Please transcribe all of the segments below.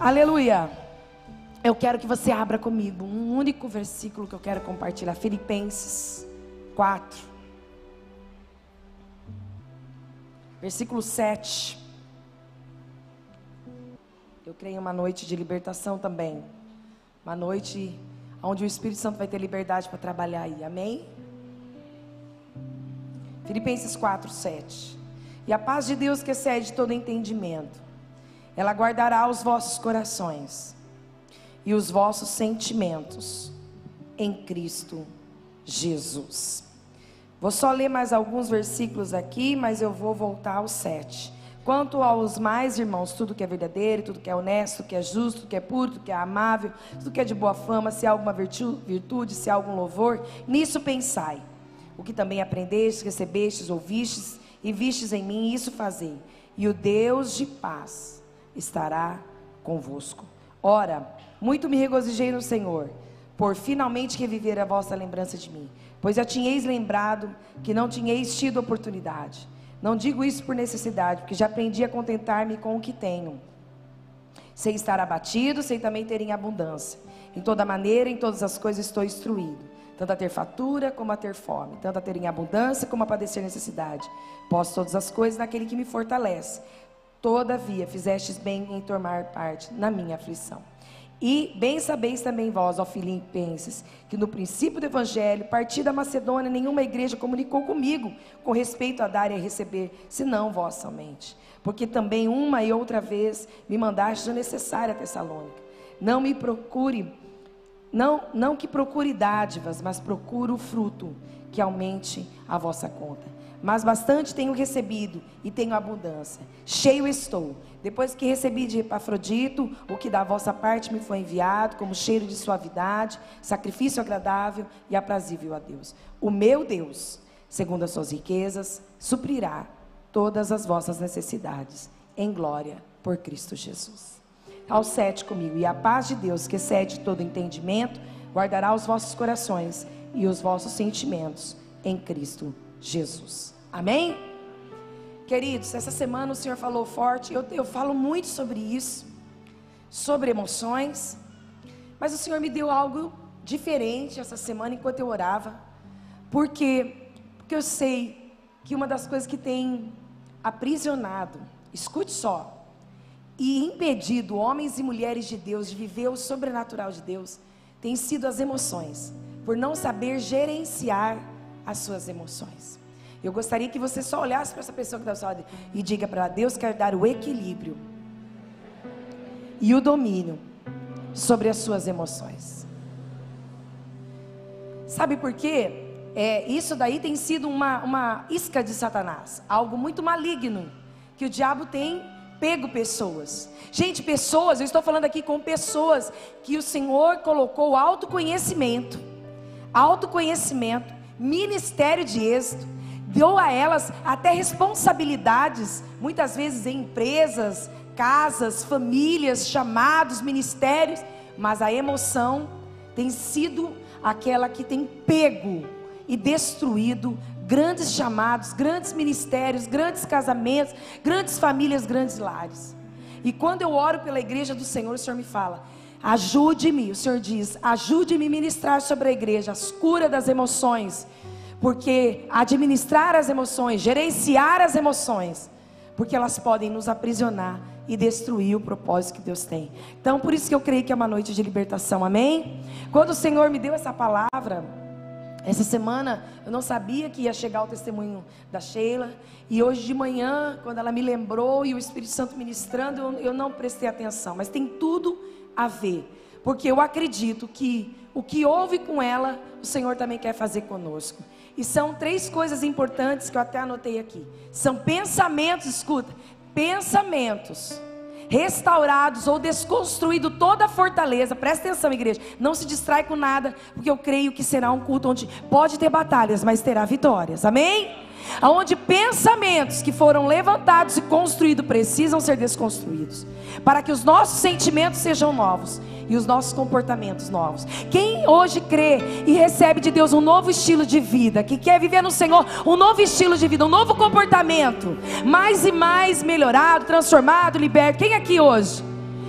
Aleluia. Eu quero que você abra comigo um único versículo que eu quero compartilhar. Filipenses 4. Versículo 7. Eu creio uma noite de libertação também. Uma noite onde o Espírito Santo vai ter liberdade para trabalhar aí. Amém? Filipenses 4, 7. E a paz de Deus que excede todo entendimento, ela guardará os vossos corações e os vossos sentimentos em Cristo Jesus. Vou só ler mais alguns versículos aqui, mas eu vou voltar ao 7. Quanto aos mais, irmãos, tudo que é verdadeiro, tudo que é honesto, tudo que é justo, tudo que é puro, tudo que é amável, tudo que é de boa fama, se há alguma virtude, se há algum louvor, nisso pensai. O que também aprendestes, recebestes, ouvistes e vistes em mim, isso fazei. E o Deus de paz estará convosco. Ora, muito me regozijei no Senhor, por finalmente reviver a vossa lembrança de mim, pois já tinhais lembrado que não tinhais tido oportunidade. Não digo isso por necessidade, porque já aprendi a contentar-me com o que tenho. Sem estar abatido, sem também ter em abundância. Em toda maneira, em todas as coisas estou instruído. Tanto a ter fatura como a ter fome. Tanto a ter em abundância como a padecer necessidade. Posso todas as coisas naquele que me fortalece. Todavia, fizestes bem em tomar parte na minha aflição. E bem sabeis também vós, ó Filipenses, que no princípio do Evangelho, partir da Macedônia, nenhuma igreja comunicou comigo com respeito a dar e a receber, senão vós somente. Porque também uma e outra vez me mandastes o necessário a Tessalônica. Não me procure, não, não que procure dádivas, mas procure o fruto que aumente a vossa conta mas bastante tenho recebido e tenho abundância. Cheio estou. Depois que recebi de Epafrodito, o que da vossa parte me foi enviado, como cheiro de suavidade, sacrifício agradável e aprazível a Deus. O meu Deus, segundo as suas riquezas, suprirá todas as vossas necessidades, em glória por Cristo Jesus. Ao sete comigo, e a paz de Deus, que excede todo entendimento, guardará os vossos corações e os vossos sentimentos em Cristo Jesus. Jesus. Amém? Queridos, essa semana o Senhor falou forte, eu, eu falo muito sobre isso, sobre emoções, mas o Senhor me deu algo diferente essa semana enquanto eu orava, porque, porque eu sei que uma das coisas que tem aprisionado, escute só, e impedido homens e mulheres de Deus de viver o sobrenatural de Deus, tem sido as emoções, por não saber gerenciar as suas emoções. Eu gostaria que você só olhasse para essa pessoa que está ao seu lado e diga para ela: Deus quer dar o equilíbrio e o domínio sobre as suas emoções. Sabe por quê? É, isso daí tem sido uma, uma isca de Satanás, algo muito maligno que o diabo tem pego pessoas. Gente, pessoas, eu estou falando aqui com pessoas que o Senhor colocou autoconhecimento, autoconhecimento ministério de êxito, deu a elas até responsabilidades, muitas vezes em empresas, casas, famílias, chamados, ministérios, mas a emoção tem sido aquela que tem pego e destruído grandes chamados, grandes ministérios, grandes casamentos, grandes famílias, grandes lares. E quando eu oro pela igreja do Senhor, o Senhor me fala: Ajude-me, o Senhor diz, ajude-me a ministrar sobre a igreja as curas das emoções, porque administrar as emoções, gerenciar as emoções, porque elas podem nos aprisionar e destruir o propósito que Deus tem. Então, por isso que eu creio que é uma noite de libertação, amém? Quando o Senhor me deu essa palavra, essa semana eu não sabia que ia chegar o testemunho da Sheila. E hoje de manhã, quando ela me lembrou e o Espírito Santo ministrando, eu, eu não prestei atenção. Mas tem tudo a ver. Porque eu acredito que o que houve com ela, o Senhor também quer fazer conosco. E são três coisas importantes que eu até anotei aqui. São pensamentos, escuta, pensamentos restaurados ou desconstruído toda a fortaleza. Presta atenção, igreja. Não se distrai com nada, porque eu creio que será um culto onde pode ter batalhas, mas terá vitórias. Amém? Onde pensamentos que foram levantados e construídos precisam ser desconstruídos, para que os nossos sentimentos sejam novos e os nossos comportamentos novos. Quem hoje crê e recebe de Deus um novo estilo de vida, que quer viver no Senhor um novo estilo de vida, um novo comportamento, mais e mais melhorado, transformado, liberto. Quem aqui hoje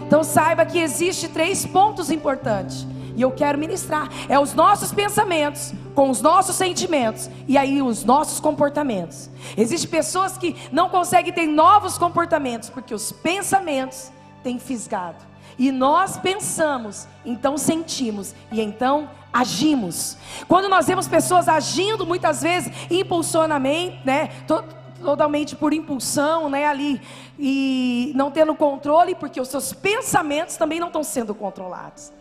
Então saiba que existe três pontos importantes. E eu quero ministrar. É os nossos pensamentos com os nossos sentimentos e aí os nossos comportamentos. Existem pessoas que não conseguem ter novos comportamentos porque os pensamentos têm fisgado. E nós pensamos, então sentimos e então agimos. Quando nós vemos pessoas agindo muitas vezes impulsionamente, né, totalmente por impulsão, né, ali e não tendo controle, porque os seus pensamentos também não estão sendo controlados.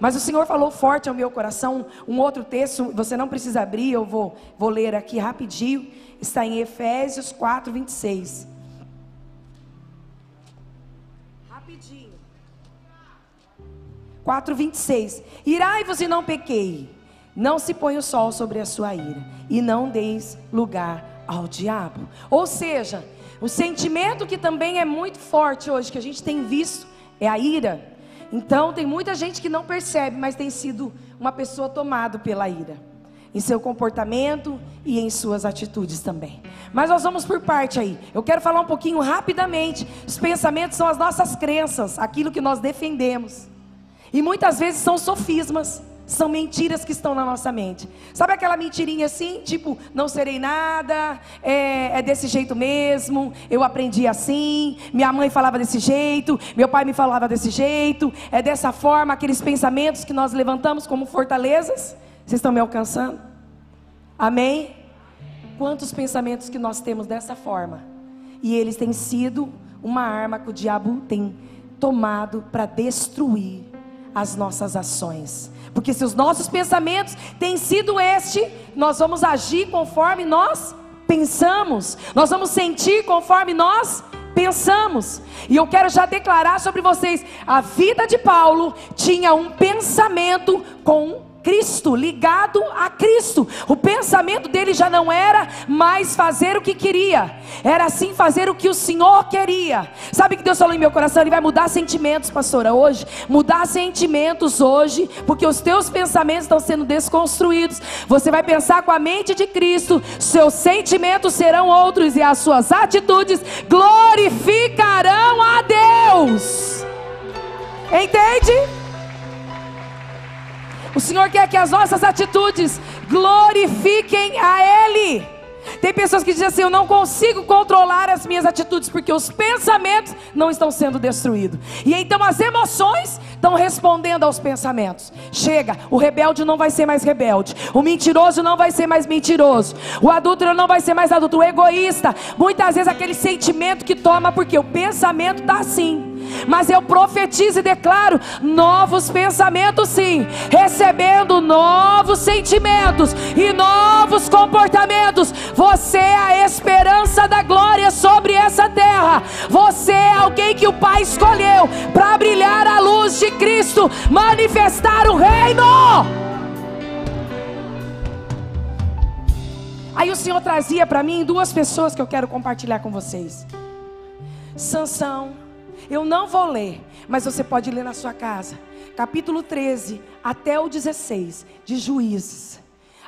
Mas o Senhor falou forte ao meu coração um outro texto, você não precisa abrir, eu vou, vou ler aqui rapidinho. Está em Efésios 4, 26. Rapidinho. 4, 26. Irai-vos e não pequei. Não se põe o sol sobre a sua ira. E não deis lugar ao diabo. Ou seja, o sentimento que também é muito forte hoje, que a gente tem visto, é a ira. Então, tem muita gente que não percebe, mas tem sido uma pessoa tomada pela ira, em seu comportamento e em suas atitudes também. Mas nós vamos por parte aí. Eu quero falar um pouquinho rapidamente. Os pensamentos são as nossas crenças, aquilo que nós defendemos. E muitas vezes são sofismas. São mentiras que estão na nossa mente. Sabe aquela mentirinha assim, tipo, não serei nada, é, é, desse jeito mesmo, eu aprendi assim, minha mãe falava desse jeito, meu pai me falava desse jeito, é dessa forma, aqueles pensamentos que nós levantamos como fortalezas. Vocês estão me alcançando? Amém? Quantos pensamentos que nós temos dessa forma? E eles têm sido uma arma que o diabo tem tomado para destruir as nossas ações. Porque se os nossos pensamentos têm sido este, nós vamos agir conforme nós pensamos. Nós vamos sentir conforme nós pensamos. E eu quero já declarar sobre vocês: a vida de Paulo tinha um pensamento com Cristo, ligado a Cristo. O pensamento dele já não era mais fazer o que queria, era sim fazer o que o Senhor queria. Sabe que Deus falou em meu coração? Ele vai mudar sentimentos, pastora, hoje. Mudar sentimentos hoje, porque os teus pensamentos estão sendo desconstruídos. Você vai pensar com a mente de Cristo, seus sentimentos serão outros e as suas atitudes glorificarão a Deus. Entende? O Senhor quer que as nossas atitudes glorifiquem a Ele. Tem pessoas que dizem assim: Eu não consigo controlar as minhas atitudes porque os pensamentos não estão sendo destruídos. E então as emoções estão respondendo aos pensamentos. Chega, o rebelde não vai ser mais rebelde, o mentiroso não vai ser mais mentiroso, o adúltero não vai ser mais adulto, o egoísta. Muitas vezes aquele sentimento que toma porque o pensamento está assim. Mas eu profetizo e declaro novos pensamentos, sim, recebendo novos sentimentos e novos comportamentos. Você é a esperança da glória sobre essa terra. Você é alguém que o Pai escolheu para brilhar a luz de Cristo, manifestar o reino. Aí o Senhor trazia para mim duas pessoas que eu quero compartilhar com vocês. Sansão eu não vou ler, mas você pode ler na sua casa. Capítulo 13 até o 16 de Juízes,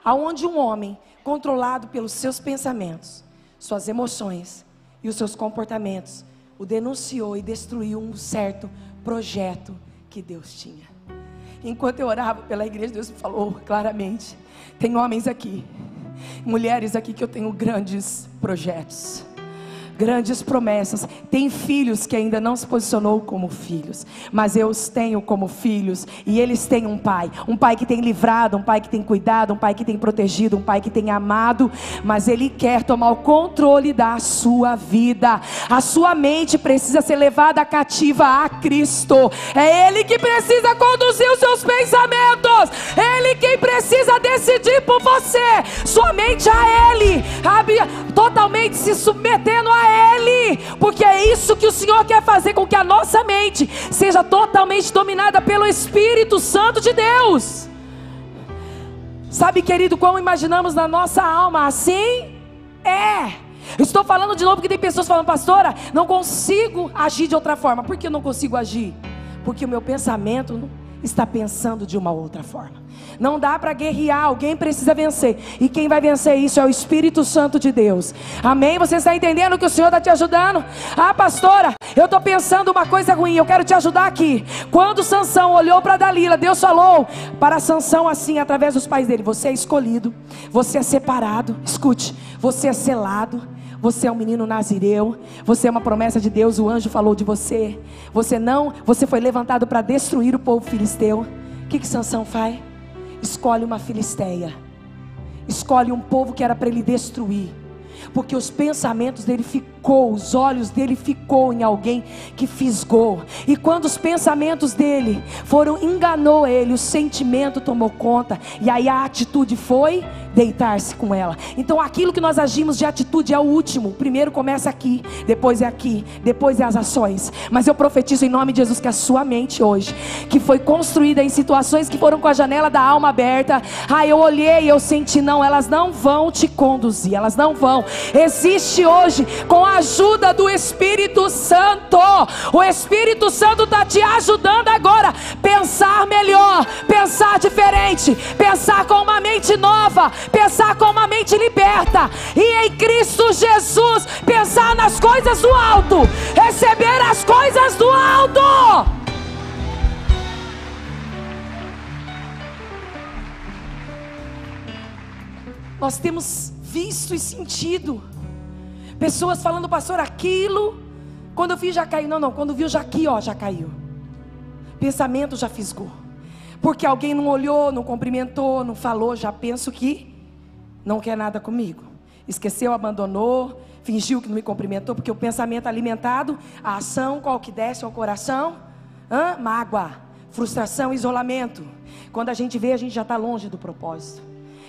aonde um homem controlado pelos seus pensamentos, suas emoções e os seus comportamentos, o denunciou e destruiu um certo projeto que Deus tinha. Enquanto eu orava pela igreja, Deus me falou claramente: tem homens aqui, mulheres aqui que eu tenho grandes projetos grandes promessas. Tem filhos que ainda não se posicionou como filhos, mas eu os tenho como filhos e eles têm um pai, um pai que tem livrado, um pai que tem cuidado, um pai que tem protegido, um pai que tem amado, mas ele quer tomar o controle da sua vida. A sua mente precisa ser levada cativa a Cristo. É ele que precisa conduzir os seus pensamentos. Ele quem precisa decidir por você. Somente a ele. Totalmente se submetendo a ele, porque é isso que o Senhor quer fazer com que a nossa mente seja totalmente dominada pelo Espírito Santo de Deus. Sabe, querido, como imaginamos na nossa alma assim? É. Estou falando de novo porque tem pessoas falando, pastora, não consigo agir de outra forma. Por que eu não consigo agir? Porque o meu pensamento está pensando de uma outra forma. Não dá para guerrear, alguém precisa vencer. E quem vai vencer isso é o Espírito Santo de Deus. Amém? Você está entendendo que o Senhor está te ajudando? Ah, pastora, eu estou pensando uma coisa ruim, eu quero te ajudar aqui. Quando Sansão olhou para Dalila, Deus falou para Sansão assim, através dos pais dele: Você é escolhido, você é separado. Escute, você é selado. Você é um menino nazireu, você é uma promessa de Deus, o anjo falou de você. Você não, você foi levantado para destruir o povo filisteu. O que que Sansão faz? Escolhe uma filisteia. Escolhe um povo que era para ele destruir porque os pensamentos dele ficou, os olhos dele ficou em alguém que fisgou. E quando os pensamentos dele foram enganou ele, o sentimento tomou conta e aí a atitude foi deitar-se com ela. Então aquilo que nós agimos de atitude é o último. Primeiro começa aqui, depois é aqui, depois é as ações. Mas eu profetizo em nome de Jesus que a sua mente hoje, que foi construída em situações que foram com a janela da alma aberta, ah, eu olhei eu senti não, elas não vão te conduzir, elas não vão. Existe hoje com a ajuda do Espírito Santo. O Espírito Santo está te ajudando agora pensar melhor, pensar diferente, pensar com uma mente nova, pensar com uma mente liberta e em Cristo Jesus pensar nas coisas do alto, receber as coisas do alto. Nós temos visto e sentido pessoas falando, pastor, aquilo. Quando eu vi já caiu. Não, não. Quando viu já aqui, ó, já caiu. Pensamento já fisgou. Porque alguém não olhou, não cumprimentou, não falou, já penso que não quer nada comigo. Esqueceu, abandonou, fingiu que não me cumprimentou, porque o pensamento alimentado, a ação, qual que desce ao coração? Hã? Mágoa, frustração, isolamento. Quando a gente vê, a gente já está longe do propósito.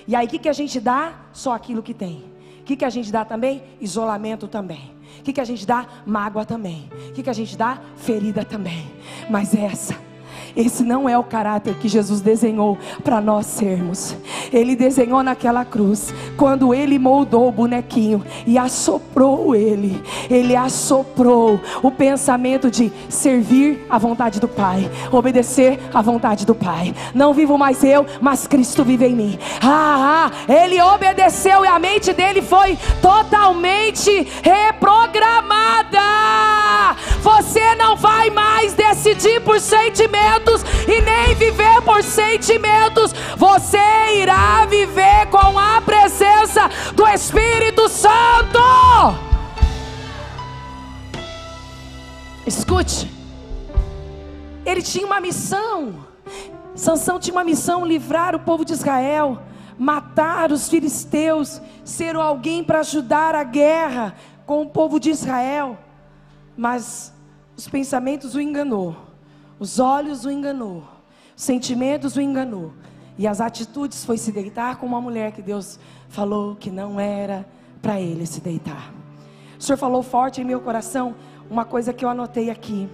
E aí o que, que a gente dá? Só aquilo que tem. Que, que a gente dá também? Isolamento também. O que, que a gente dá? Mágoa também. O que, que a gente dá? Ferida também. Mas essa esse não é o caráter que Jesus desenhou para nós sermos. Ele desenhou naquela cruz, quando ele moldou o bonequinho e assoprou ele. Ele assoprou o pensamento de servir à vontade do Pai, obedecer à vontade do Pai. Não vivo mais eu, mas Cristo vive em mim. Ah, ah ele obedeceu e a mente dele foi totalmente reprogramada. Você não vai mais decidir por sentimento e nem viver por sentimentos. Você irá viver com a presença do Espírito Santo. Escute. Ele tinha uma missão. Sansão tinha uma missão: livrar o povo de Israel, matar os filisteus, ser alguém para ajudar a guerra com o povo de Israel. Mas os pensamentos o enganou. Os olhos o enganou, os sentimentos o enganou, e as atitudes foi se deitar com uma mulher que Deus falou que não era para ele se deitar. O Senhor falou forte em meu coração uma coisa que eu anotei aqui.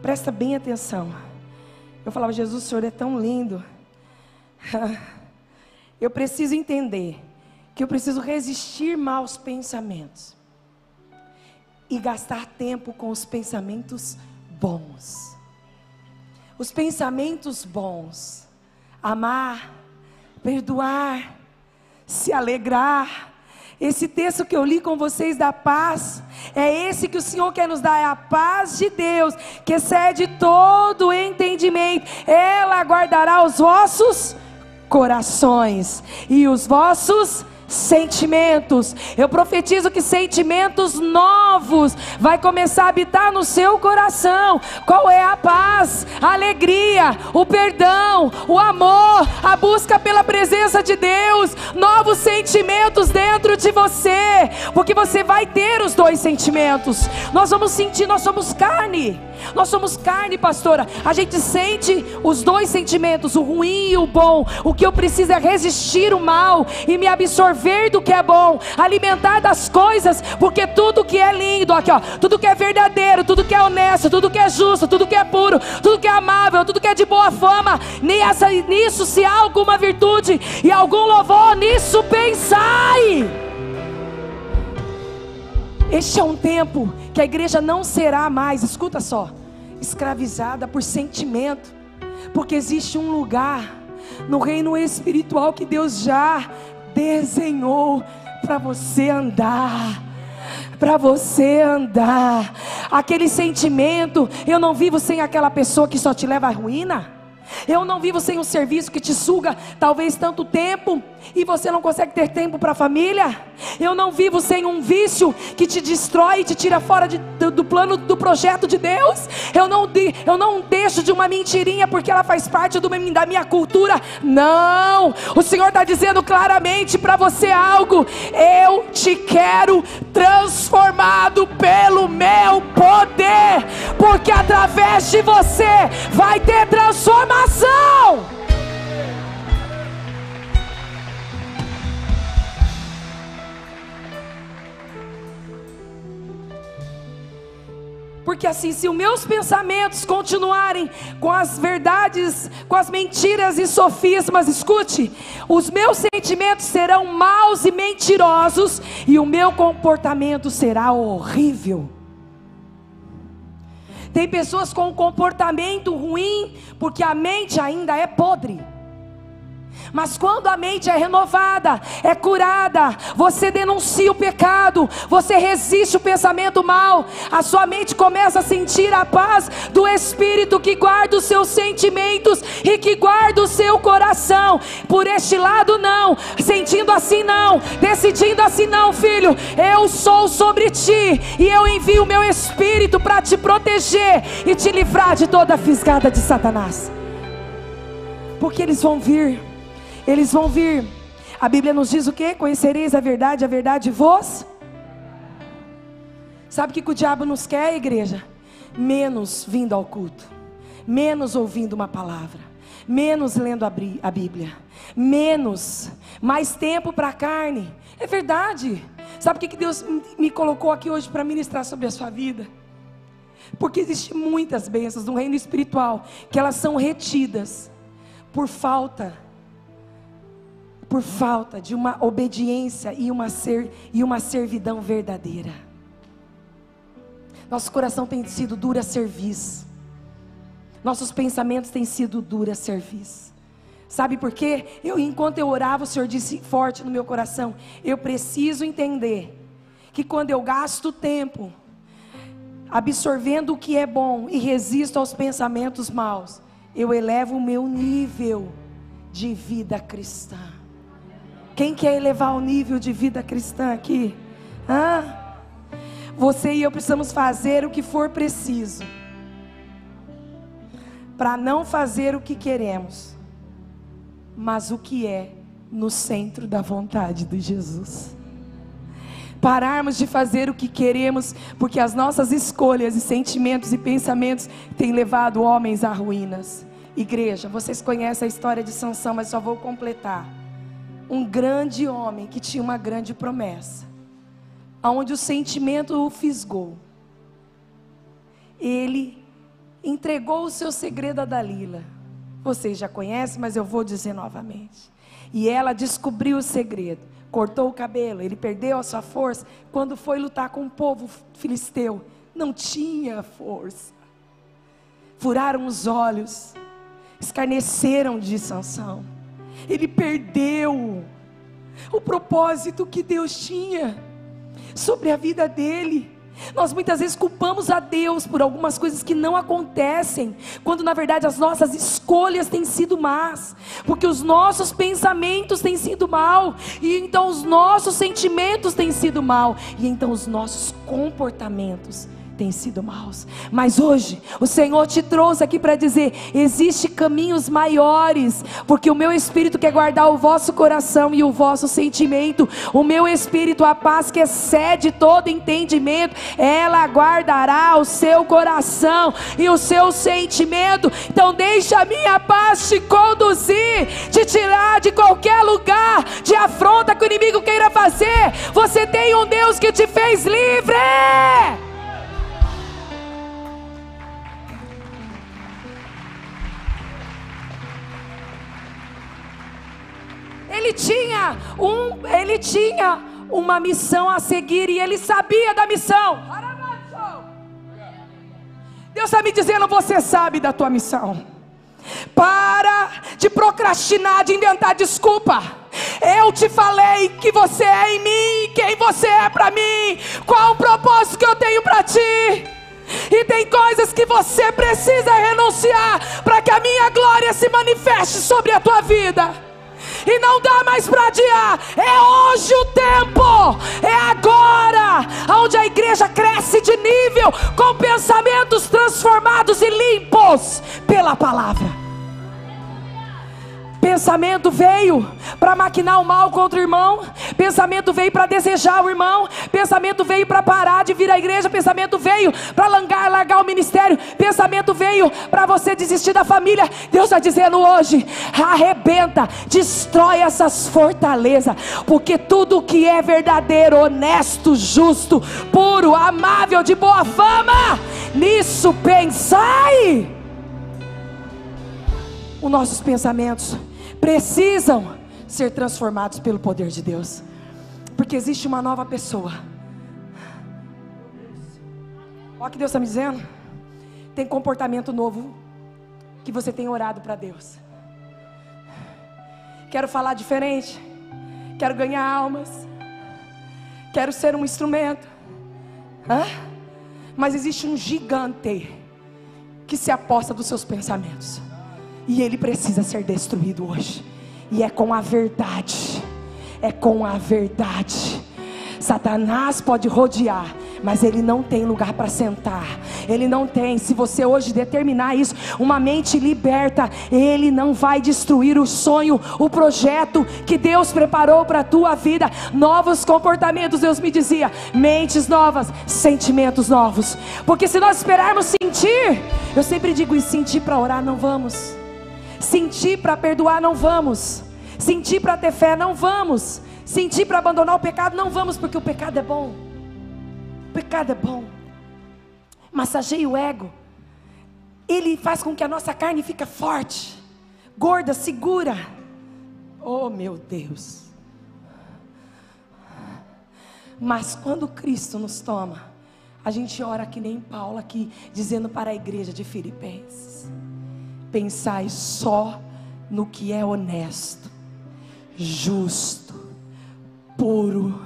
Presta bem atenção. Eu falava, Jesus, o Senhor é tão lindo. Eu preciso entender que eu preciso resistir maus pensamentos e gastar tempo com os pensamentos bons os pensamentos bons, amar, perdoar, se alegrar. Esse texto que eu li com vocês da paz, é esse que o Senhor quer nos dar, é a paz de Deus, que excede todo entendimento. Ela guardará os vossos corações e os vossos sentimentos. Eu profetizo que sentimentos novos vai começar a habitar no seu coração. Qual é a paz, a alegria, o perdão, o amor, a busca pela presença de Deus, novos sentimentos dentro de você, porque você vai ter os dois sentimentos. Nós vamos sentir, nós somos carne. Nós somos carne, pastora. A gente sente os dois sentimentos, o ruim e o bom. O que eu preciso é resistir o mal e me absorver do que é bom, alimentar das coisas, porque tudo que é lindo, aqui ó, tudo que é verdadeiro, tudo que é honesto, tudo que é justo, tudo que é puro, tudo que é amável, tudo que é de boa fama, nisso se há alguma virtude e algum louvor, nisso pensai. Este é um tempo que a igreja não será mais, escuta só, escravizada por sentimento, porque existe um lugar no reino espiritual que Deus já desenhou para você andar para você andar. Aquele sentimento, eu não vivo sem aquela pessoa que só te leva à ruína. Eu não vivo sem um serviço que te suga talvez tanto tempo e você não consegue ter tempo para a família. Eu não vivo sem um vício que te destrói e te tira fora de, do, do, plano do projeto de Deus. Eu não, eu não deixo de uma mentirinha porque ela faz parte do, da minha cultura. Não, o Senhor está dizendo claramente para você algo. Eu te quero transformado pelo meu poder, porque através de você vai ter transformação. Porque assim, se os meus pensamentos continuarem com as verdades, com as mentiras e sofismas, escute, os meus sentimentos serão maus e mentirosos, e o meu comportamento será horrível. Tem pessoas com um comportamento ruim, porque a mente ainda é podre. Mas quando a mente é renovada, é curada, você denuncia o pecado, você resiste o pensamento mal, a sua mente começa a sentir a paz do Espírito que guarda os seus sentimentos e que guarda o seu coração. Por este lado, não, sentindo assim, não, decidindo assim, não, filho. Eu sou sobre ti e eu envio o meu Espírito para te proteger e te livrar de toda a fisgada de Satanás. Porque eles vão vir eles vão vir. A Bíblia nos diz o que? Conhecereis a verdade, a verdade vos. Sabe o que o diabo nos quer, igreja? Menos vindo ao culto, menos ouvindo uma palavra, menos lendo a Bíblia, menos, mais tempo para a carne. É verdade. Sabe o que Deus me colocou aqui hoje para ministrar sobre a sua vida? Porque existem muitas bênçãos no reino espiritual que elas são retidas por falta por falta de uma obediência e uma, ser, e uma servidão verdadeira. Nosso coração tem sido dura serviço. Nossos pensamentos têm sido dura serviço. Sabe por quê? Eu, enquanto eu orava, o Senhor disse forte no meu coração: eu preciso entender que quando eu gasto tempo absorvendo o que é bom e resisto aos pensamentos maus, eu elevo o meu nível de vida cristã. Quem quer elevar o nível de vida cristã aqui? Hã? Você e eu precisamos fazer o que for preciso para não fazer o que queremos, mas o que é no centro da vontade de Jesus. Pararmos de fazer o que queremos, porque as nossas escolhas e sentimentos e pensamentos têm levado homens a ruínas. Igreja, vocês conhecem a história de Sansão, mas só vou completar um grande homem que tinha uma grande promessa, aonde o sentimento o fisgou. Ele entregou o seu segredo a Dalila. Vocês já conhecem, mas eu vou dizer novamente. E ela descobriu o segredo, cortou o cabelo, ele perdeu a sua força quando foi lutar com o povo filisteu. Não tinha força. Furaram os olhos, escarneceram de Sansão ele perdeu o propósito que Deus tinha sobre a vida dele. Nós muitas vezes culpamos a Deus por algumas coisas que não acontecem, quando na verdade as nossas escolhas têm sido más, porque os nossos pensamentos têm sido mal, e então os nossos sentimentos têm sido mal, e então os nossos comportamentos têm sido maus. Mas hoje o Senhor te trouxe aqui para dizer: existe caminhos maiores, porque o meu espírito quer guardar o vosso coração e o vosso sentimento. O meu espírito, a paz que excede todo entendimento, ela guardará o seu coração e o seu sentimento. Então deixa a minha paz te conduzir, te tirar de qualquer lugar de afronta que o inimigo queira fazer. Você tem um Deus que te fez livre. Ele tinha um, ele tinha uma missão a seguir e ele sabia da missão. Deus está me dizendo, você sabe da tua missão. Para de procrastinar, de inventar desculpa. Eu te falei que você é em mim, quem você é para mim, qual o propósito que eu tenho para ti. E tem coisas que você precisa renunciar para que a minha glória se manifeste sobre a tua vida e não dá mais para adiar. É hoje o tempo, é agora, onde a igreja cresce de nível com pensamentos transformados e limpos pela palavra. Pensamento veio para maquinar o mal contra o irmão. Pensamento veio para desejar o irmão. Pensamento veio para parar de vir à igreja. Pensamento veio para largar, largar o ministério. Pensamento veio para você desistir da família. Deus está dizendo hoje: arrebenta, destrói essas fortalezas. Porque tudo que é verdadeiro, honesto, justo, puro, amável, de boa fama, nisso pensai. Os nossos pensamentos precisam ser transformados pelo poder de Deus, porque existe uma nova pessoa. Olha o que Deus está me dizendo. Tem comportamento novo que você tem orado para Deus. Quero falar diferente. Quero ganhar almas. Quero ser um instrumento. Hã? Mas existe um gigante que se aposta dos seus pensamentos. E ele precisa ser destruído hoje. E é com a verdade. É com a verdade. Satanás pode rodear, mas ele não tem lugar para sentar. Ele não tem. Se você hoje determinar isso, uma mente liberta, ele não vai destruir o sonho, o projeto que Deus preparou para a tua vida. Novos comportamentos, Deus me dizia, mentes novas, sentimentos novos. Porque se nós esperarmos sentir, eu sempre digo, e sentir para orar não vamos. Sentir para perdoar não vamos. Sentir para ter fé não vamos. Sentir para abandonar o pecado não vamos, porque o pecado é bom. O pecado é bom. Massageia o ego. Ele faz com que a nossa carne fique forte, gorda, segura. Oh, meu Deus. Mas quando Cristo nos toma, a gente ora que nem Paulo aqui, dizendo para a igreja de Filipenses pensai só no que é honesto, justo, puro,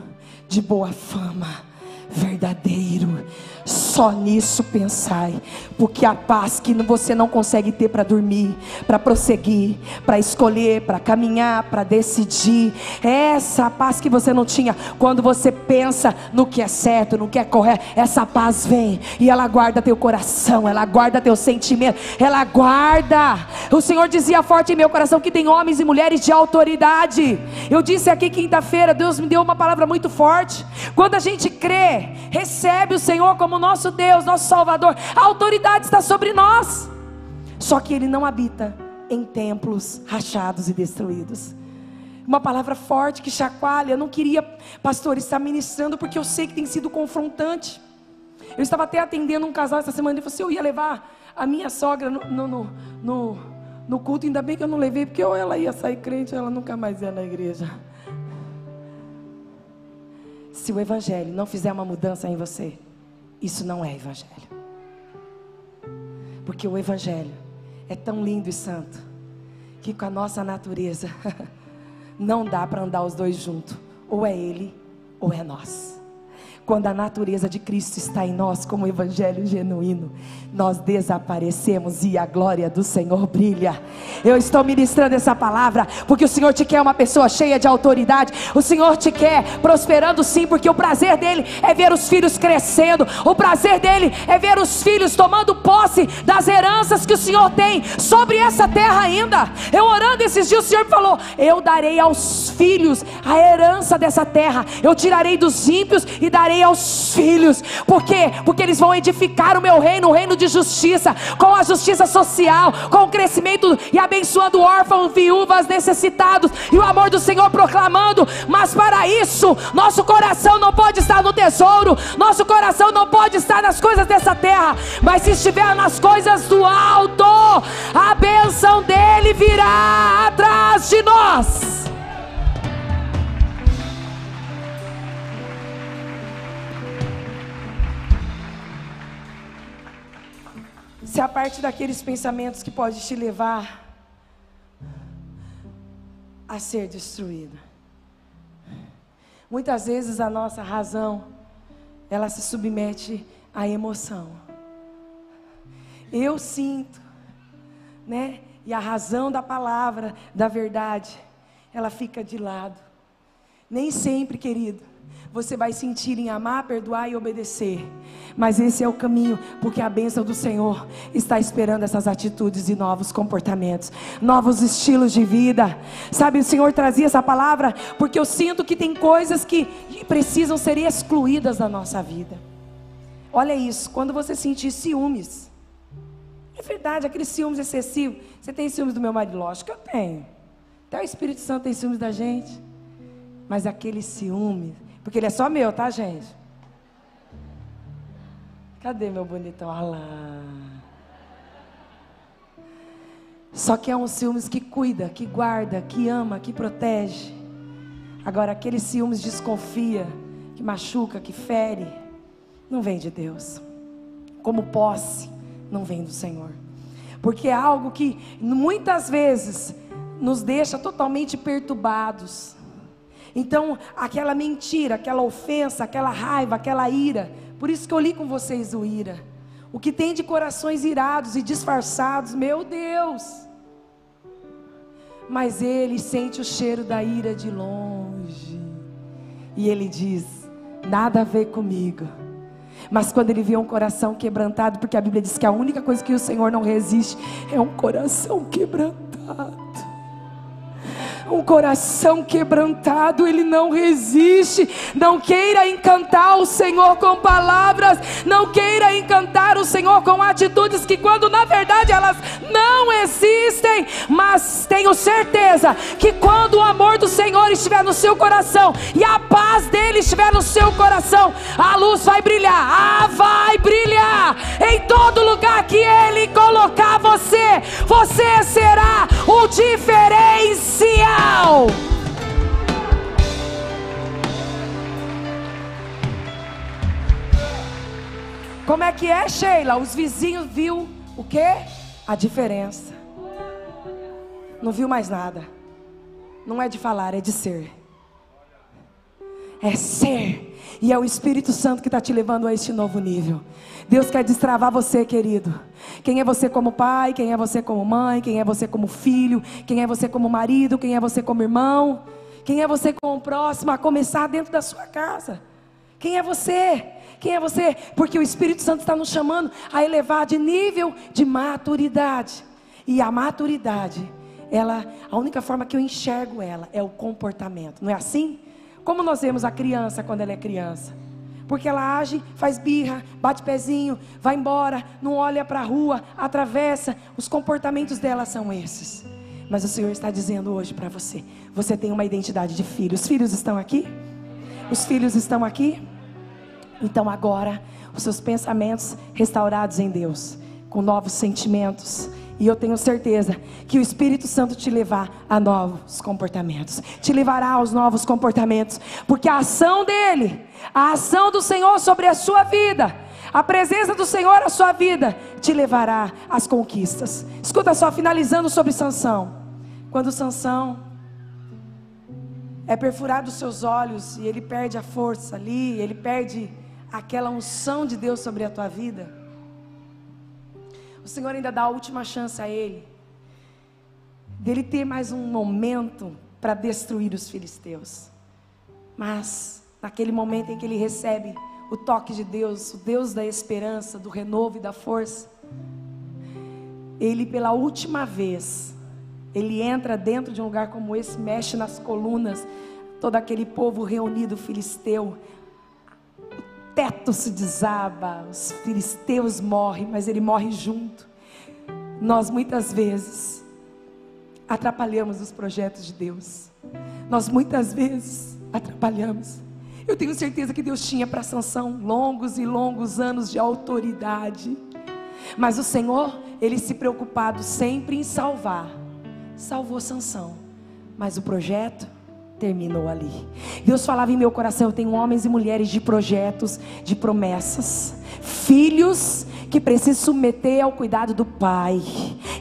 de boa fama, verdadeiro só nisso pensai, porque a paz que você não consegue ter para dormir, para prosseguir, para escolher, para caminhar, para decidir, é essa paz que você não tinha quando você pensa no que é certo, no que é correto, essa paz vem e ela guarda teu coração, ela guarda teu sentimento, ela guarda. O Senhor dizia forte em meu coração que tem homens e mulheres de autoridade. Eu disse aqui quinta-feira, Deus me deu uma palavra muito forte. Quando a gente crê, recebe o Senhor como nosso Deus, nosso Salvador, a autoridade está sobre nós. Só que Ele não habita em templos rachados e destruídos. Uma palavra forte que chacoalha. Eu não queria, pastor, estar ministrando porque eu sei que tem sido confrontante. Eu estava até atendendo um casal essa semana e falei assim: eu ia levar a minha sogra no, no, no, no culto. Ainda bem que eu não levei, porque ou ela ia sair crente ou ela nunca mais ia na igreja. Se o Evangelho não fizer uma mudança em você, isso não é evangelho. Porque o evangelho é tão lindo e santo que com a nossa natureza não dá para andar os dois juntos. Ou é ele ou é nós. Quando a natureza de Cristo está em nós, como evangelho genuíno, nós desaparecemos e a glória do Senhor brilha. Eu estou ministrando essa palavra porque o Senhor te quer uma pessoa cheia de autoridade. O Senhor te quer prosperando sim, porque o prazer dele é ver os filhos crescendo. O prazer dele é ver os filhos tomando posse das heranças que o Senhor tem sobre essa terra ainda. Eu orando esses dias, o Senhor falou: Eu darei aos filhos a herança dessa terra. Eu tirarei dos ímpios e darei aos filhos. Por quê? Porque eles vão edificar o meu reino, o reino de justiça, com a justiça social, com o crescimento e abençoando órfãos, viúvas, necessitados, e o amor do Senhor proclamando. Mas para isso, nosso coração não pode estar no tesouro, nosso coração não pode estar nas coisas dessa terra, mas se estiver nas coisas do alto, a bênção dele virá atrás de nós. Se a parte daqueles pensamentos que pode te levar a ser destruído. Muitas vezes a nossa razão, ela se submete à emoção. Eu sinto, né? E a razão da palavra, da verdade, ela fica de lado. Nem sempre, querido, você vai sentir em amar, perdoar e obedecer. Mas esse é o caminho, porque a bênção do Senhor está esperando essas atitudes e novos comportamentos, novos estilos de vida. Sabe, o Senhor trazia essa palavra porque eu sinto que tem coisas que precisam ser excluídas da nossa vida. Olha isso, quando você sentir ciúmes, é verdade, aquele ciúmes excessivo. Você tem ciúmes do meu marido? Lógico que eu tenho. Até o Espírito Santo tem ciúmes da gente. Mas aquele ciúme, porque ele é só meu, tá, gente? Cadê meu bonitão? Olha lá. Só que é um ciúmes que cuida, que guarda, que ama, que protege. Agora, aquele ciúmes desconfia, que machuca, que fere, não vem de Deus. Como posse, não vem do Senhor. Porque é algo que muitas vezes nos deixa totalmente perturbados. Então, aquela mentira, aquela ofensa, aquela raiva, aquela ira. Por isso que eu li com vocês o ira. O que tem de corações irados e disfarçados, meu Deus. Mas ele sente o cheiro da ira de longe. E ele diz: nada a ver comigo. Mas quando ele vê um coração quebrantado, porque a Bíblia diz que a única coisa que o Senhor não resiste é um coração quebrantado. Um coração quebrantado, ele não resiste. Não queira encantar o Senhor com palavras, não queira encantar o Senhor com atitudes que, quando na verdade elas não existem, mas tenho certeza que quando o amor do Senhor estiver no seu coração e a paz dele estiver no seu coração, a luz vai brilhar, ah, vai brilhar em todo lugar que ele colocar você, você será o diferencial. Como é que é, Sheila? Os vizinhos viu o quê? A diferença. Não viu mais nada. Não é de falar, é de ser. É ser. E é o Espírito Santo que está te levando a este novo nível. Deus quer destravar você, querido. Quem é você como pai, quem é você como mãe, quem é você como filho, quem é você como marido, quem é você como irmão, quem é você como próximo, a começar dentro da sua casa. Quem é você? Quem é você? Porque o Espírito Santo está nos chamando a elevar de nível de maturidade. E a maturidade, ela, a única forma que eu enxergo ela é o comportamento. Não é assim? Como nós vemos a criança quando ela é criança? Porque ela age, faz birra, bate pezinho, vai embora, não olha para a rua, atravessa. Os comportamentos dela são esses. Mas o Senhor está dizendo hoje para você: você tem uma identidade de filho. Os filhos estão aqui? Os filhos estão aqui? Então agora, os seus pensamentos restaurados em Deus, com novos sentimentos, e eu tenho certeza que o Espírito Santo te levar a novos comportamentos, te levará aos novos comportamentos, porque a ação dele, a ação do Senhor sobre a sua vida, a presença do Senhor na sua vida te levará às conquistas. Escuta só, finalizando sobre Sansão. Quando Sansão é perfurado os seus olhos e ele perde a força ali, ele perde aquela unção de Deus sobre a tua vida. O Senhor ainda dá a última chance a ele, dele ter mais um momento para destruir os filisteus. Mas, naquele momento em que ele recebe o toque de Deus, o Deus da esperança, do renovo e da força, ele pela última vez, ele entra dentro de um lugar como esse, mexe nas colunas, todo aquele povo reunido filisteu, teto se desaba, os filisteus morrem, mas ele morre junto. Nós muitas vezes atrapalhamos os projetos de Deus. Nós muitas vezes atrapalhamos. Eu tenho certeza que Deus tinha para Sansão longos e longos anos de autoridade. Mas o Senhor, ele se preocupado sempre em salvar. Salvou Sansão. Mas o projeto terminou ali. Deus falava em meu coração: eu tenho homens e mulheres de projetos, de promessas, filhos que precisa submeter ao cuidado do Pai.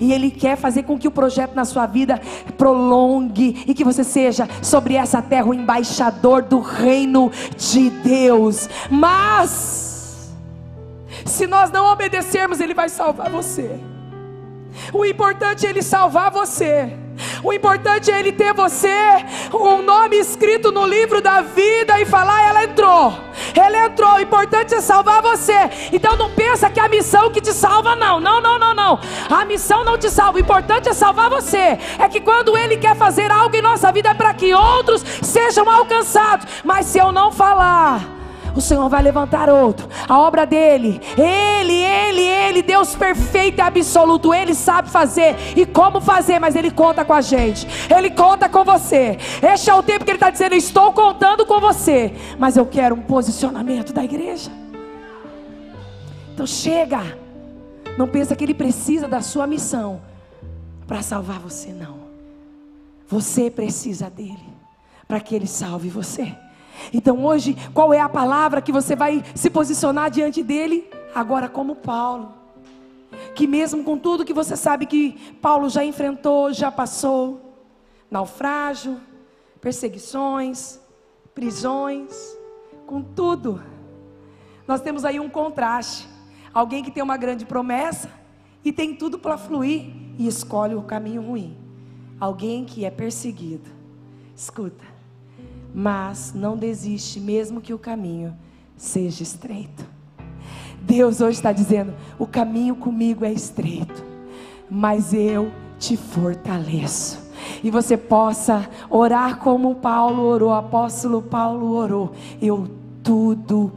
E Ele quer fazer com que o projeto na sua vida prolongue e que você seja sobre essa terra o embaixador do reino de Deus. Mas, se nós não obedecermos, Ele vai salvar você. O importante é Ele salvar você. O importante é Ele ter você, um nome escrito no livro da vida e falar: ela entrou, ela entrou. O importante é salvar você. Então não pensa que é a missão que te salva, não. Não, não, não, não. A missão não te salva. O importante é salvar você. É que quando Ele quer fazer algo em nossa vida é para que outros sejam alcançados. Mas se eu não falar, o Senhor vai levantar outro. A obra dele, ele, ele, ele, Deus perfeito e absoluto, ele sabe fazer e como fazer, mas ele conta com a gente, ele conta com você. Este é o tempo que ele está dizendo: Estou contando com você, mas eu quero um posicionamento da igreja. Então chega, não pensa que ele precisa da sua missão para salvar você, não. Você precisa dele para que ele salve você. Então hoje, qual é a palavra que você vai se posicionar diante dele? Agora, como Paulo, que mesmo com tudo que você sabe que Paulo já enfrentou, já passou naufrágio, perseguições, prisões, com tudo, nós temos aí um contraste. Alguém que tem uma grande promessa e tem tudo para fluir e escolhe o caminho ruim. Alguém que é perseguido. Escuta, mas não desiste, mesmo que o caminho seja estreito. Deus hoje está dizendo: o caminho comigo é estreito, mas eu te fortaleço. E você possa orar como Paulo orou, o apóstolo Paulo orou. Eu tudo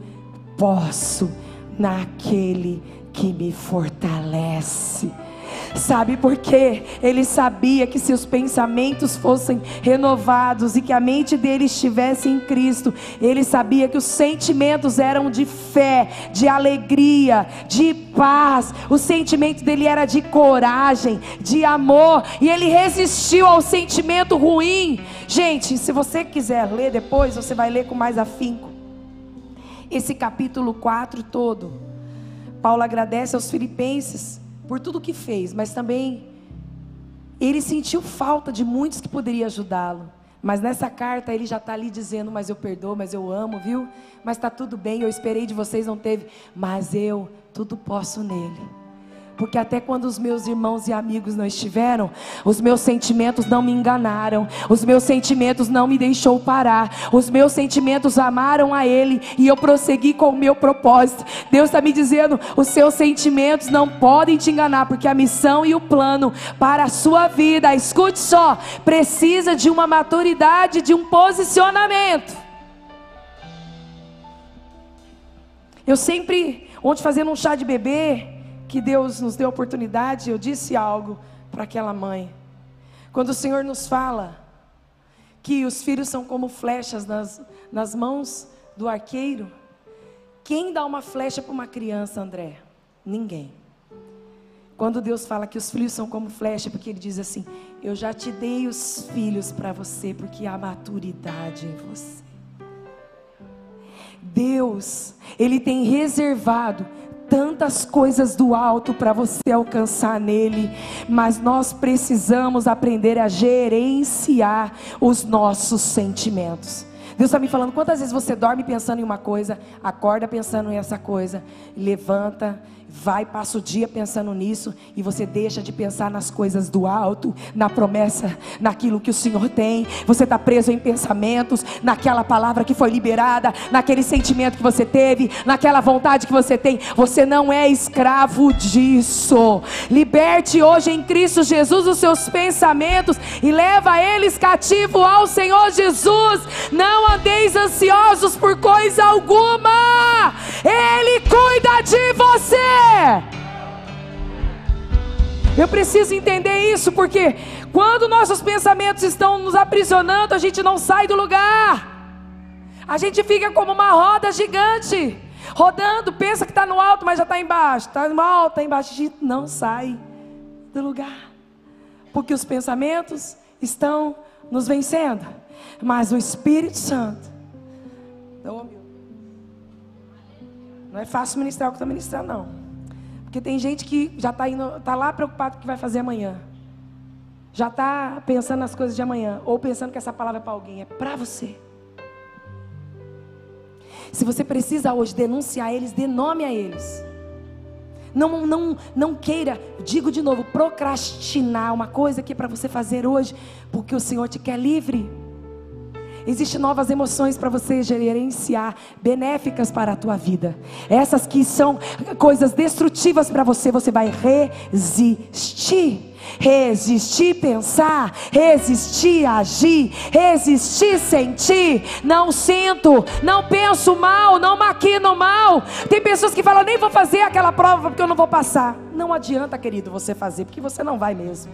posso naquele que me fortalece. Sabe por quê? Ele sabia que se os pensamentos fossem renovados e que a mente dele estivesse em Cristo, ele sabia que os sentimentos eram de fé, de alegria, de paz. O sentimento dele era de coragem, de amor, e ele resistiu ao sentimento ruim. Gente, se você quiser ler depois, você vai ler com mais afinco. Esse capítulo 4 todo. Paulo agradece aos filipenses por tudo que fez, mas também ele sentiu falta de muitos que poderiam ajudá-lo. Mas nessa carta ele já está ali dizendo: Mas eu perdoo, mas eu amo, viu? Mas está tudo bem, eu esperei de vocês, não teve. Mas eu tudo posso nele porque até quando os meus irmãos e amigos não estiveram, os meus sentimentos não me enganaram, os meus sentimentos não me deixou parar, os meus sentimentos amaram a Ele e eu prossegui com o meu propósito. Deus está me dizendo: os seus sentimentos não podem te enganar, porque a missão e o plano para a sua vida, escute só, precisa de uma maturidade, de um posicionamento. Eu sempre, ontem fazendo um chá de bebê, que Deus nos deu a oportunidade, eu disse algo para aquela mãe. Quando o Senhor nos fala que os filhos são como flechas nas, nas mãos do arqueiro, quem dá uma flecha para uma criança, André? Ninguém. Quando Deus fala que os filhos são como flecha, porque Ele diz assim: Eu já te dei os filhos para você, porque há maturidade em você. Deus, Ele tem reservado tantas coisas do alto para você alcançar nele, mas nós precisamos aprender a gerenciar os nossos sentimentos. Deus está me falando quantas vezes você dorme pensando em uma coisa, acorda pensando em essa coisa, levanta vai, passa o dia pensando nisso e você deixa de pensar nas coisas do alto, na promessa, naquilo que o Senhor tem. Você está preso em pensamentos, naquela palavra que foi liberada, naquele sentimento que você teve, naquela vontade que você tem. Você não é escravo disso. Liberte hoje em Cristo Jesus os seus pensamentos e leva eles cativo ao Senhor Jesus. Não andeis ansiosos por coisa alguma. Ele cuida de você. Eu preciso entender isso porque quando nossos pensamentos estão nos aprisionando, a gente não sai do lugar. A gente fica como uma roda gigante, rodando, pensa que está no alto, mas já está embaixo. Está no alto, está embaixo. A gente não sai do lugar. Porque os pensamentos estão nos vencendo. Mas o Espírito Santo. Não é fácil ministrar o que está ministrando, não. Porque tem gente que já está tá lá preocupado com o que vai fazer amanhã. Já está pensando nas coisas de amanhã. Ou pensando que essa palavra é para alguém. É para você. Se você precisa hoje denunciar eles, dê nome a eles. Não, não, não queira, digo de novo, procrastinar uma coisa que é para você fazer hoje, porque o Senhor te quer livre. Existem novas emoções para você gerenciar, benéficas para a tua vida. Essas que são coisas destrutivas para você, você vai resistir. Resistir pensar, resistir agir, resistir sentir. Não sinto, não penso mal, não maquino mal. Tem pessoas que falam, nem vou fazer aquela prova porque eu não vou passar. Não adianta, querido, você fazer, porque você não vai mesmo.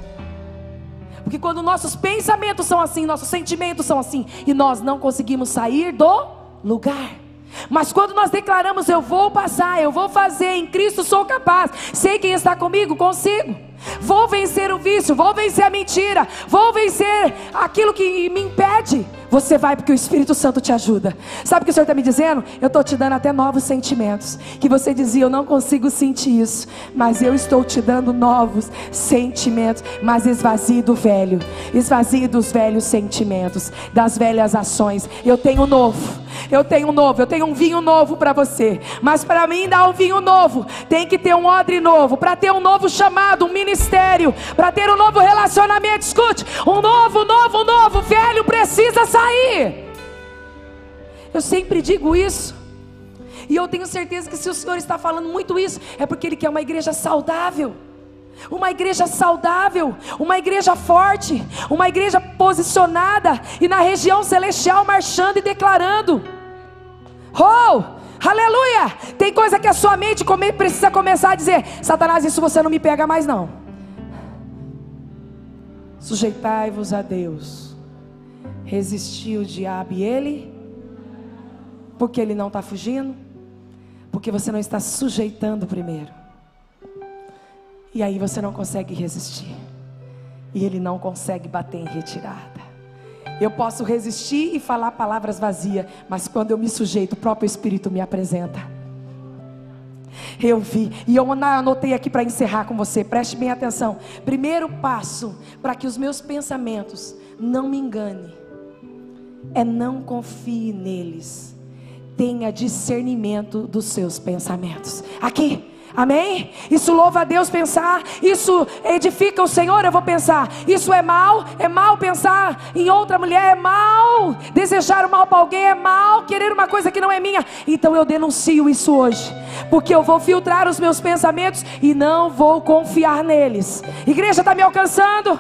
Porque quando nossos pensamentos são assim, nossos sentimentos são assim, e nós não conseguimos sair do lugar. Mas quando nós declaramos, eu vou passar, eu vou fazer, em Cristo sou capaz, sei quem está comigo, consigo. Vou vencer o vício, vou vencer a mentira, vou vencer aquilo que me impede. Você vai porque o Espírito Santo te ajuda. Sabe o que o Senhor está me dizendo? Eu estou te dando até novos sentimentos. Que você dizia, eu não consigo sentir isso. Mas eu estou te dando novos sentimentos. Mas esvazie do velho. Esvazie dos velhos sentimentos. Das velhas ações. Eu tenho novo. Eu tenho novo, eu tenho um vinho novo para você. Mas para mim dar um vinho novo, tem que ter um odre novo. Para ter um novo chamado, um ministério. Para ter um novo relacionamento. Escute, um novo, novo, novo. Velho precisa sair. Eu sempre digo isso. E eu tenho certeza que se o Senhor está falando muito isso, é porque Ele quer uma igreja saudável. Uma igreja saudável, uma igreja forte, uma igreja posicionada e na região celestial marchando e declarando. Oh, aleluia! Tem coisa que a sua mente precisa começar a dizer: Satanás, isso você não me pega mais não. Sujeitai-vos a Deus. Resistiu o diabo e ele, porque ele não está fugindo, porque você não está sujeitando primeiro. E aí você não consegue resistir. E ele não consegue bater em retirada. Eu posso resistir e falar palavras vazias, mas quando eu me sujeito, o próprio Espírito me apresenta. Eu vi, e eu anotei aqui para encerrar com você, preste bem atenção. Primeiro passo para que os meus pensamentos não me enganem é não confie neles. Tenha discernimento dos seus pensamentos. Aqui, Amém? Isso louva a Deus pensar, isso edifica o Senhor, eu vou pensar. Isso é mal, é mal pensar em outra mulher, é mal desejar o mal para alguém, é mal querer uma coisa que não é minha. Então eu denuncio isso hoje, porque eu vou filtrar os meus pensamentos e não vou confiar neles. Igreja está me alcançando?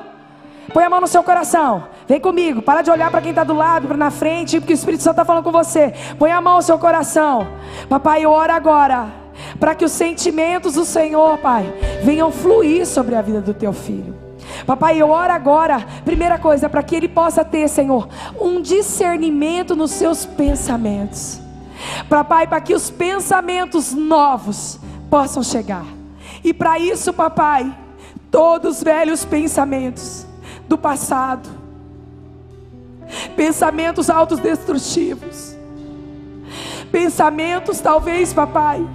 Põe a mão no seu coração. Vem comigo. Para de olhar para quem está do lado, para na frente, porque o Espírito Santo está falando com você. Põe a mão no seu coração. Papai, eu oro agora para que os sentimentos do Senhor, Pai, venham fluir sobre a vida do teu filho. Papai, eu oro agora, primeira coisa, para que ele possa ter, Senhor, um discernimento nos seus pensamentos. Papai, para que os pensamentos novos possam chegar. E para isso, papai, todos os velhos pensamentos do passado, pensamentos autodestrutivos, pensamentos, talvez, papai,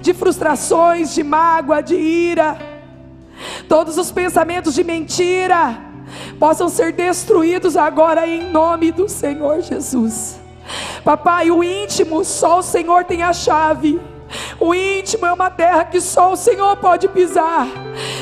de frustrações, de mágoa, de ira, todos os pensamentos de mentira, possam ser destruídos agora em nome do Senhor Jesus. Papai, o íntimo, só o Senhor tem a chave. O íntimo é uma terra que só o Senhor pode pisar.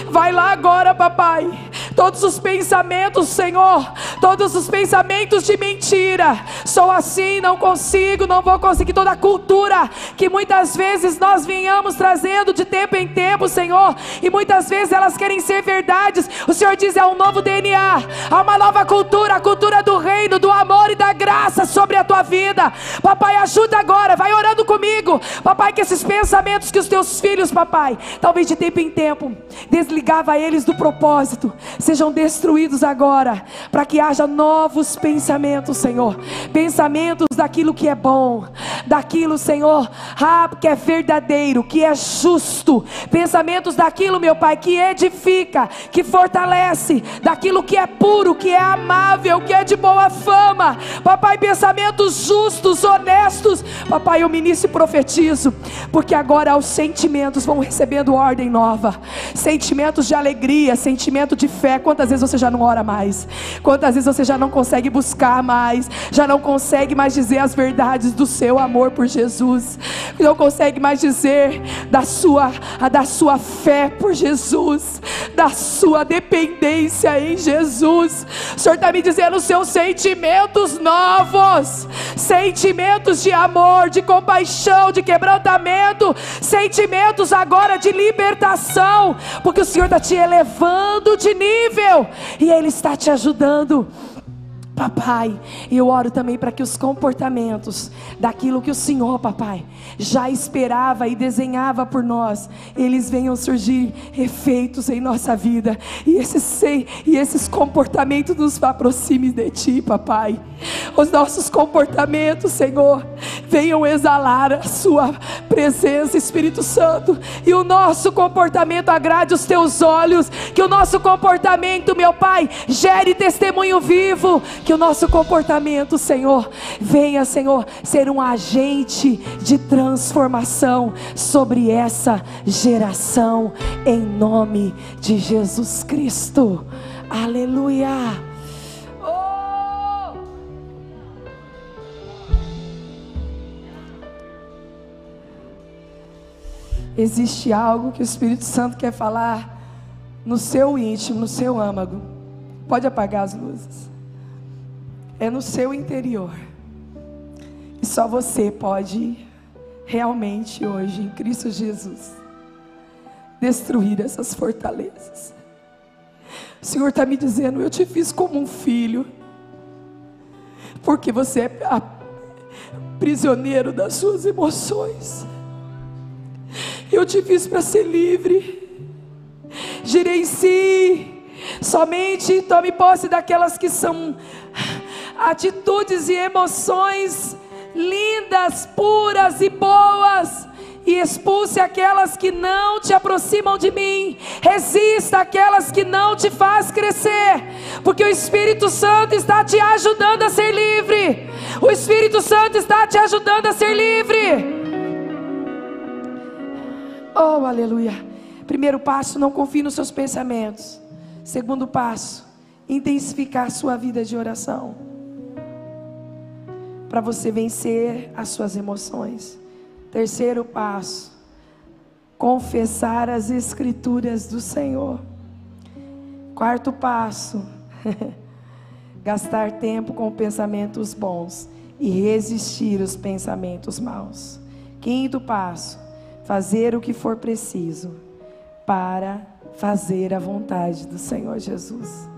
Vai lá agora, papai. Todos os pensamentos, Senhor, todos os pensamentos de mentira. Sou assim, não consigo, não vou conseguir. Toda a cultura que muitas vezes nós vinhamos trazendo de tempo em tempo, Senhor, e muitas vezes elas querem ser verdades. O Senhor diz: é um novo DNA, há uma nova cultura, a cultura do reino, do amor e da graça sobre a tua vida. Papai, ajuda agora, vai orando comigo. Papai, que esses pensamentos que os teus filhos, papai, talvez de tempo em tempo, desligava eles do propósito, sejam destruídos agora, para que haja novos pensamentos, Senhor. Pensamentos daquilo que é bom, daquilo, Senhor, ah, que é verdadeiro, que é justo, pensamentos daquilo, meu Pai, que edifica, que fortalece, daquilo que é puro, que é amável, que é de boa fama, papai, pensamentos justos, honestos, papai, eu ministro e profetizo, porque agora os sentimentos vão recebendo ordem nova, sentimentos de alegria, sentimento de fé. Quantas vezes você já não ora mais? Quantas vezes você já não consegue buscar mais? Já não consegue mais dizer as verdades do seu amor por Jesus? Não consegue mais dizer da sua, da sua fé por Jesus, da sua dependência em Jesus. O Senhor está me dizendo seus sentimentos novos, sentimentos de amor, de compaixão, de quebrantamento, sentimentos agora de libertação, porque o Senhor está te elevando de nível e Ele está te ajudando. Papai, eu oro também para que os comportamentos daquilo que o Senhor, papai, já esperava e desenhava por nós, eles venham surgir efeitos em nossa vida e esses, e esses comportamentos nos aproximem de Ti, papai. Os nossos comportamentos, Senhor, venham exalar a Sua presença, Espírito Santo, e o nosso comportamento agrade os Teus olhos, que o nosso comportamento, meu Pai, gere testemunho vivo que o nosso comportamento, Senhor, venha, Senhor, ser um agente de transformação sobre essa geração, em nome de Jesus Cristo. Aleluia. Oh! Existe algo que o Espírito Santo quer falar no seu íntimo, no seu âmago. Pode apagar as luzes é no seu interior. E só você pode realmente hoje, em Cristo Jesus, destruir essas fortalezas. O Senhor está me dizendo: Eu te fiz como um filho, porque você é prisioneiro das suas emoções. Eu te fiz para ser livre. Gerencie, somente tome posse daquelas que são atitudes e emoções lindas, puras e boas. E expulse aquelas que não te aproximam de mim. Resista aquelas que não te faz crescer. Porque o Espírito Santo está te ajudando a ser livre. O Espírito Santo está te ajudando a ser livre. Oh, aleluia. Primeiro passo, não confie nos seus pensamentos. Segundo passo, intensificar sua vida de oração para você vencer as suas emoções. Terceiro passo, confessar as escrituras do Senhor. Quarto passo, gastar tempo com pensamentos bons e resistir os pensamentos maus. Quinto passo, fazer o que for preciso para fazer a vontade do Senhor Jesus.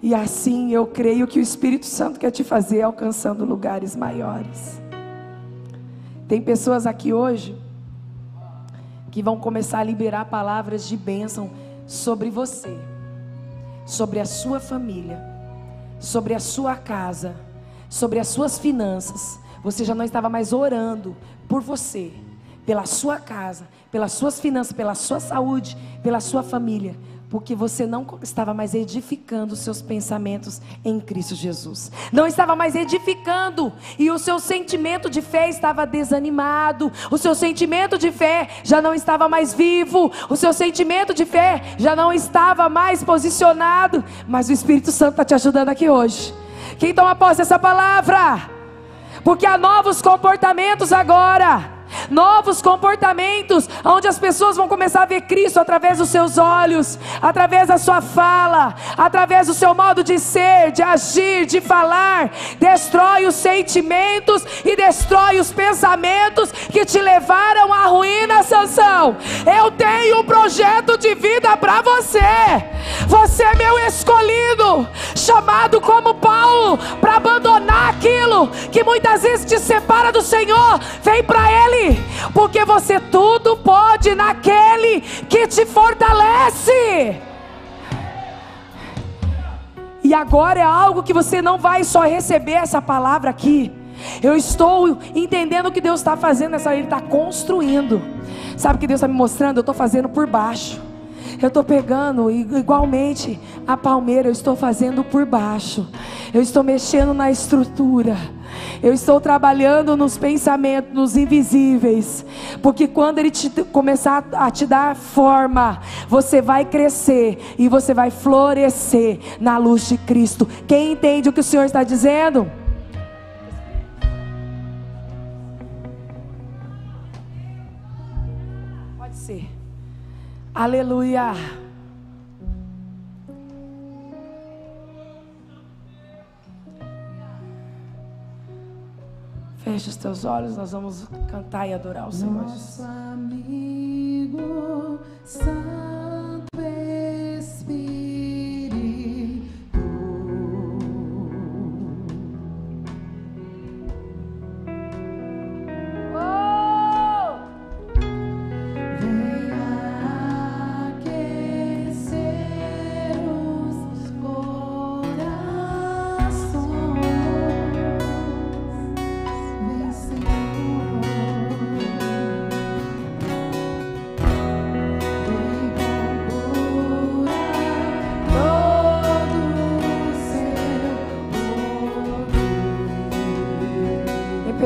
E assim eu creio que o Espírito Santo quer te fazer alcançando lugares maiores. Tem pessoas aqui hoje que vão começar a liberar palavras de bênção sobre você, sobre a sua família, sobre a sua casa, sobre as suas finanças. Você já não estava mais orando por você, pela sua casa, pelas suas finanças, pela sua saúde, pela sua família porque você não estava mais edificando os seus pensamentos em Cristo Jesus. Não estava mais edificando e o seu sentimento de fé estava desanimado. O seu sentimento de fé já não estava mais vivo. O seu sentimento de fé já não estava mais posicionado. Mas o Espírito Santo está te ajudando aqui hoje. Quem toma posse dessa palavra? Porque há novos comportamentos agora novos comportamentos, onde as pessoas vão começar a ver Cristo através dos seus olhos, através da sua fala, através do seu modo de ser, de agir, de falar. Destrói os sentimentos e destrói os pensamentos que te levaram à ruína, Sansão. Eu tenho um projeto de vida para você. Você é meu escolhido, chamado como Paulo para abandonar aquilo que muitas vezes te separa do Senhor. Vem para Ele porque você tudo pode naquele que te fortalece. E agora é algo que você não vai só receber essa palavra aqui, Eu estou entendendo o que Deus está fazendo nessa Ele está construindo. Sabe o que Deus está me mostrando? Eu estou fazendo por baixo. Eu estou pegando igualmente a palmeira, eu estou fazendo por baixo. Eu estou mexendo na estrutura. Eu estou trabalhando nos pensamentos, nos invisíveis. Porque quando Ele te, começar a te dar forma, você vai crescer e você vai florescer na luz de Cristo. Quem entende o que o Senhor está dizendo? Pode ser. Aleluia. Feche os teus olhos, nós vamos cantar e adorar o Senhor. Nosso amigo Santo Espírito.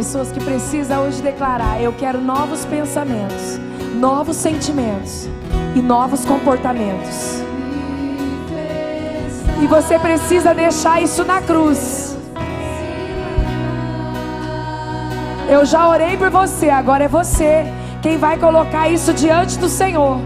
Pessoas que precisam hoje declarar: Eu quero novos pensamentos, novos sentimentos e novos comportamentos. E você precisa deixar isso na cruz. Eu já orei por você, agora é você quem vai colocar isso diante do Senhor.